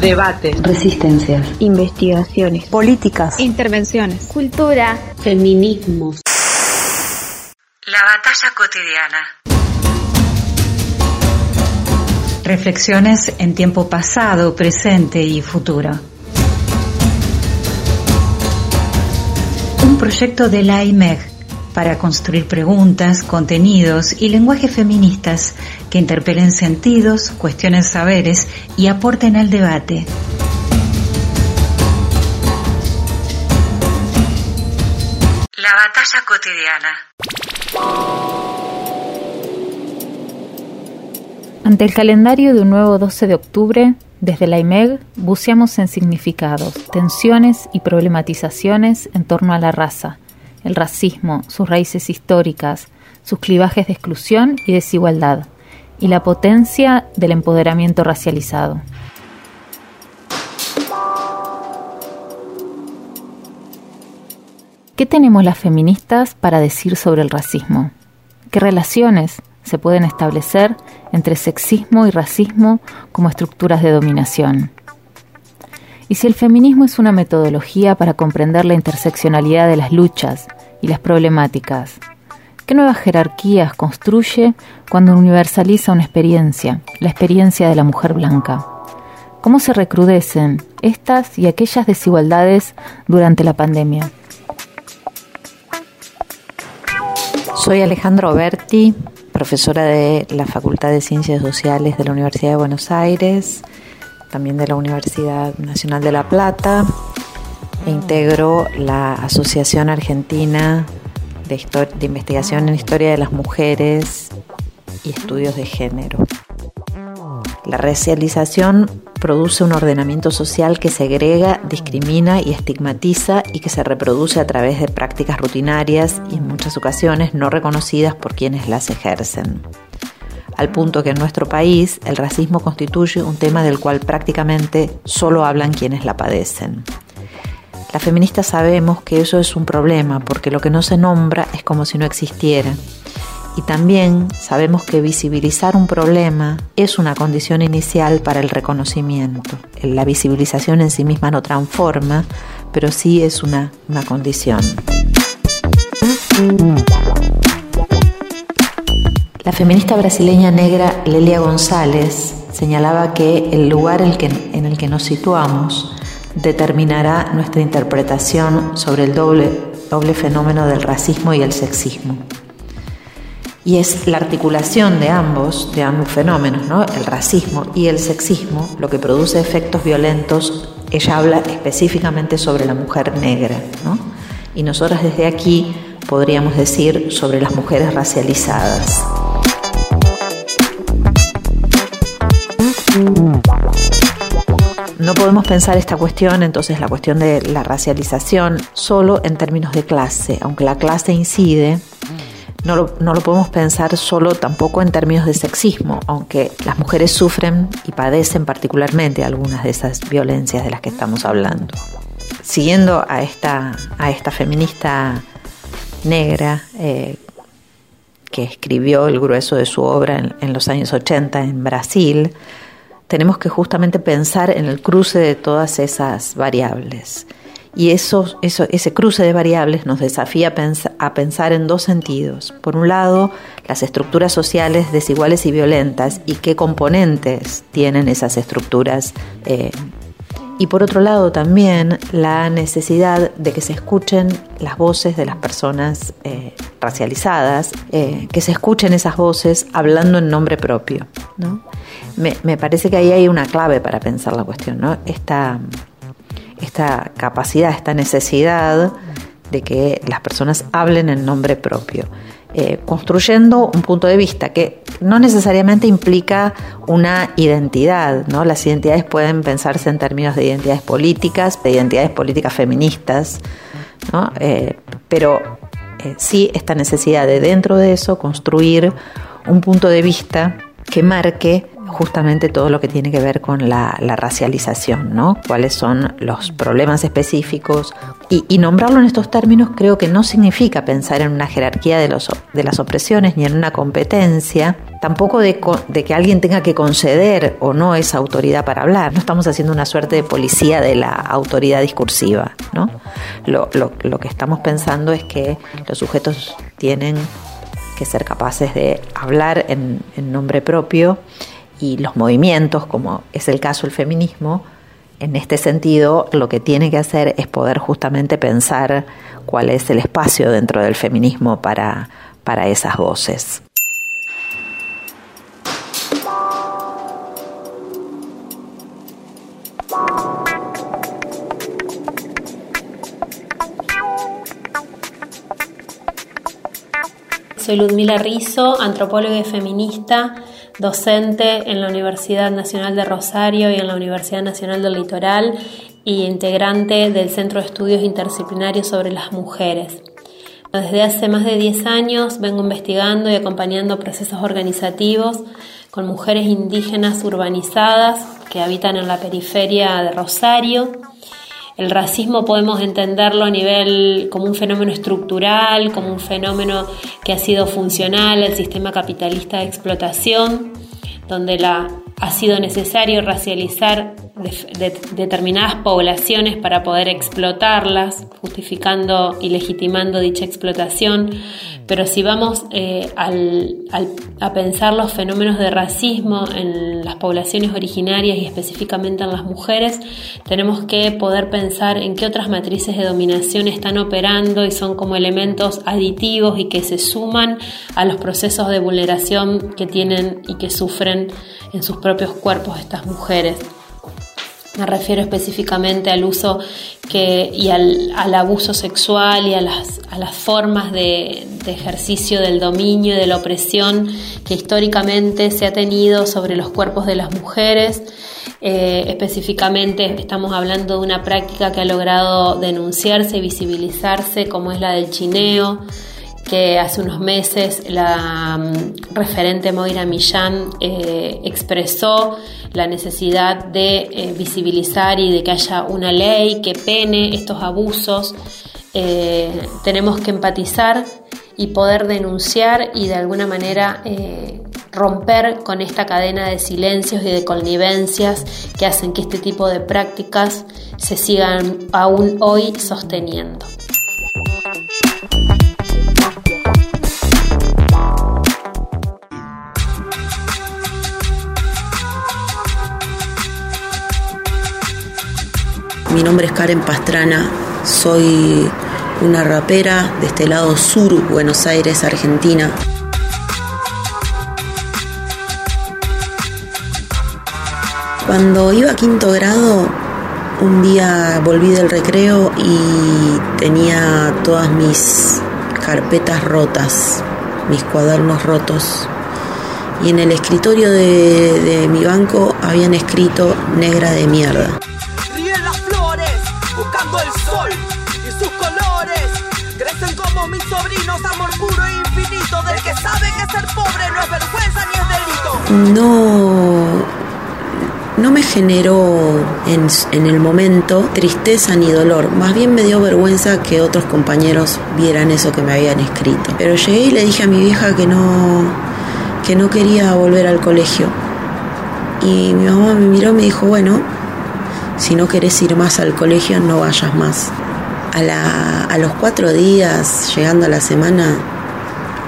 debates, resistencias, investigaciones, políticas, intervenciones, cultura, feminismos. La batalla cotidiana. Reflexiones en tiempo pasado, presente y futuro. Un proyecto de la IMEG para construir preguntas, contenidos y lenguajes feministas que interpelen sentidos, cuestionen saberes y aporten al debate. La batalla cotidiana. Ante el calendario de un nuevo 12 de octubre, desde la IMEG buceamos en significados, tensiones y problematizaciones en torno a la raza, el racismo, sus raíces históricas, sus clivajes de exclusión y desigualdad, y la potencia del empoderamiento racializado. ¿Qué tenemos las feministas para decir sobre el racismo? ¿Qué relaciones se pueden establecer entre sexismo y racismo como estructuras de dominación? Y si el feminismo es una metodología para comprender la interseccionalidad de las luchas y las problemáticas, ¿qué nuevas jerarquías construye cuando universaliza una experiencia, la experiencia de la mujer blanca? ¿Cómo se recrudecen estas y aquellas desigualdades durante la pandemia? Soy Alejandro Berti, profesora de la Facultad de Ciencias Sociales de la Universidad de Buenos Aires, también de la Universidad Nacional de La Plata, e integro la Asociación Argentina de, de Investigación en Historia de las Mujeres y Estudios de Género. La racialización produce un ordenamiento social que segrega, discrimina y estigmatiza y que se reproduce a través de prácticas rutinarias y en muchas ocasiones no reconocidas por quienes las ejercen. Al punto que en nuestro país el racismo constituye un tema del cual prácticamente solo hablan quienes la padecen. Las feministas sabemos que eso es un problema porque lo que no se nombra es como si no existiera y también sabemos que visibilizar un problema es una condición inicial para el reconocimiento. La visibilización en sí misma no transforma, pero sí es una, una condición. La feminista brasileña negra Lelia González señalaba que el lugar en el que nos situamos determinará nuestra interpretación sobre el doble, doble fenómeno del racismo y el sexismo y es la articulación de ambos, de ambos fenómenos, ¿no? el racismo y el sexismo, lo que produce efectos violentos. Ella habla específicamente sobre la mujer negra, ¿no? y nosotras desde aquí podríamos decir sobre las mujeres racializadas. No podemos pensar esta cuestión, entonces la cuestión de la racialización, solo en términos de clase, aunque la clase incide, no lo, no lo, podemos pensar solo tampoco en términos de sexismo, aunque las mujeres sufren y padecen particularmente algunas de esas violencias de las que estamos hablando. Siguiendo a esta, a esta feminista negra eh, que escribió el grueso de su obra en, en los años 80 en Brasil, tenemos que justamente pensar en el cruce de todas esas variables. Y eso, eso, ese cruce de variables nos desafía a, pensar en dos sentidos. Por un lado, las estructuras sociales desiguales y violentas y qué componentes tienen esas estructuras. Eh, y por otro lado también la necesidad de que se escuchen las voces de las personas eh, racializadas, eh, que se escuchen esas voces hablando en nombre propio. ¿no? Me, me, parece que ahí hay una clave para pensar la cuestión. ¿no? Esta, esta capacidad, esta necesidad de que las personas hablen en nombre propio, eh, construyendo un punto de vista que no necesariamente implica una identidad, ¿no? Las identidades pueden pensarse en términos de identidades políticas, de identidades políticas feministas, ¿no? Eh, pero eh, sí esta necesidad de dentro de eso construir un punto de vista que marque justamente todo lo que tiene que ver con la, racialización, ¿no? Cuáles son los problemas específicos. Y, nombrarlo en estos términos creo que no significa pensar en una jerarquía de, las opresiones ni en una competencia, tampoco de, que alguien tenga que conceder o no esa autoridad para hablar. No estamos haciendo una suerte de policía de la autoridad discursiva, ¿no? Lo que estamos pensando es que los sujetos tienen que ser capaces de hablar en, nombre propio y los movimientos, como es el caso del feminismo, en este sentido lo que tiene que hacer es poder justamente pensar cuál es el espacio dentro del feminismo para, para esas voces. Soy Ludmila Rizzo, antropóloga y feminista, docente en la Universidad Nacional de Rosario y en la Universidad Nacional del Litoral y integrante del Centro de Estudios Interdisciplinarios sobre las Mujeres. Desde hace más de 10 años vengo investigando y acompañando procesos organizativos con mujeres indígenas urbanizadas que habitan en la periferia de Rosario el racismo podemos entenderlo a nivel como un fenómeno estructural, como un fenómeno que ha sido funcional al sistema capitalista de explotación, donde la, ha sido necesario racializar determinadas poblaciones para poder explotarlas, justificando y legitimando dicha explotación. Pero si vamos eh, a pensar los fenómenos de racismo en las poblaciones originarias y específicamente en las mujeres, tenemos que poder pensar en qué otras matrices de dominación están operando y son como elementos aditivos y que se suman a los procesos de vulneración que tienen y que sufren en sus propios cuerpos estas mujeres. Me refiero específicamente al uso que, y al, abuso sexual y a las, formas de, ejercicio del dominio y de la opresión que históricamente se ha tenido sobre los cuerpos de las mujeres. Eh, específicamente estamos hablando de una práctica que ha logrado denunciarse y visibilizarse como es la del chineo que hace unos meses la mm, referente Moira Millán eh, expresó la necesidad de eh, visibilizar y de que haya una ley que pene estos abusos. Eh, tenemos que empatizar y poder denunciar y de alguna manera romper con esta cadena de silencios y de connivencias que hacen que este tipo de prácticas se sigan aún hoy sosteniendo. Mi nombre es Karen Pastrana, soy una rapera de este lado sur, Buenos Aires, Argentina. Cuando iba a quinto grado, un día volví del recreo y tenía todas mis carpetas rotas, mis cuadernos rotos. Y en el escritorio de, de mi banco habían escrito negra de mierda. No, no me generó en, en, el momento tristeza ni dolor, más bien me dio vergüenza que otros compañeros vieran eso que me habían escrito. Pero llegué y le dije a mi vieja que no, que no quería volver al colegio. Y mi mamá me miró y me dijo, bueno, si no querés ir más al colegio, no vayas más. A, la, a los cuatro días, llegando a la semana,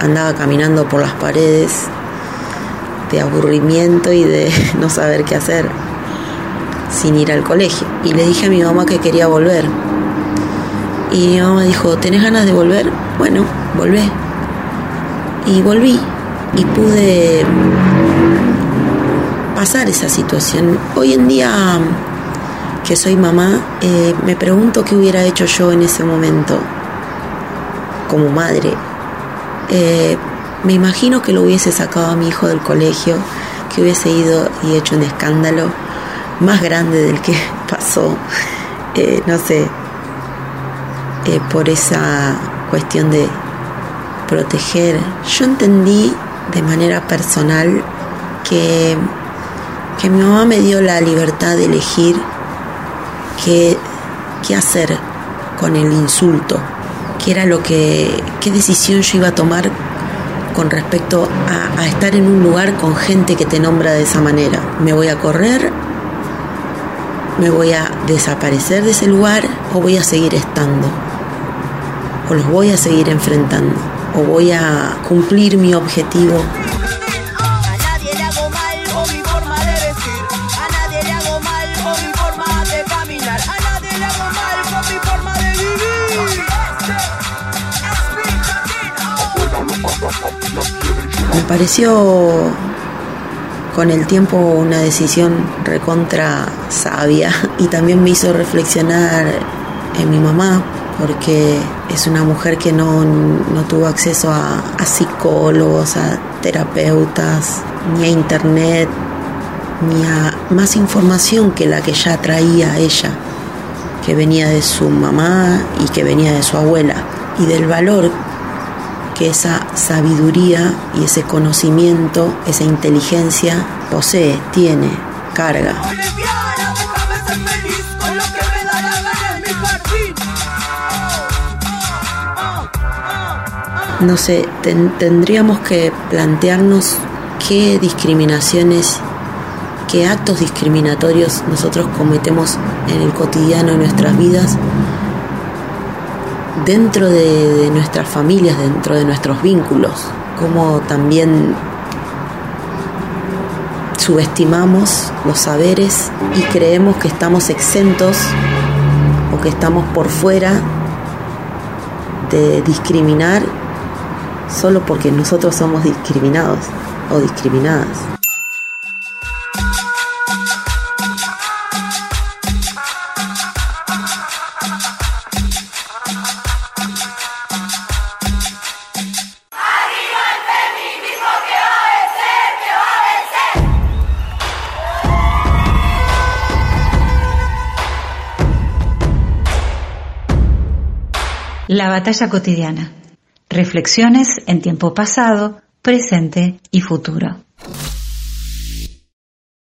andaba caminando por las paredes de aburrimiento y de no saber qué hacer sin ir al colegio. Y le dije a mi mamá que quería volver. Y mi mamá dijo, ¿tenés ganas de volver? Bueno, volvé. Y volví y pude pasar esa situación. Hoy en día que soy mamá, eh, me pregunto qué hubiera hecho yo en ese momento como madre. Eh, me imagino que lo hubiese sacado a mi hijo del colegio, que hubiese ido y hecho un escándalo más grande del que pasó, eh, no sé, por esa cuestión de proteger. Yo entendí de manera personal que que mi mamá me dio la libertad de elegir qué, qué hacer con el insulto, qué era lo que, qué decisión yo iba a tomar con respecto a, a, estar en un lugar con gente que te nombra de esa manera. ¿Me voy a correr? ¿Me voy a desaparecer de ese lugar o voy a seguir estando? ¿O los voy a seguir enfrentando? ¿O voy a cumplir mi objetivo Me pareció con el tiempo una decisión recontra sabia y también me hizo reflexionar en mi mamá porque es una mujer que no, no tuvo acceso a, a, psicólogos, a terapeutas, ni a internet, ni a más información que la que ya traía ella, que venía de su mamá y que venía de su abuela, y del valor que esa sabiduría y ese conocimiento, esa inteligencia posee, tiene, carga. No sé, ten, tendríamos que plantearnos qué discriminaciones, qué actos discriminatorios nosotros cometemos en el cotidiano de nuestras vidas dentro de, nuestras familias, dentro de nuestros vínculos, como también subestimamos los saberes y creemos que estamos exentos o que estamos por fuera de discriminar solo porque nosotros somos discriminados o discriminadas. La batalla cotidiana. Reflexiones en tiempo pasado, presente y futuro.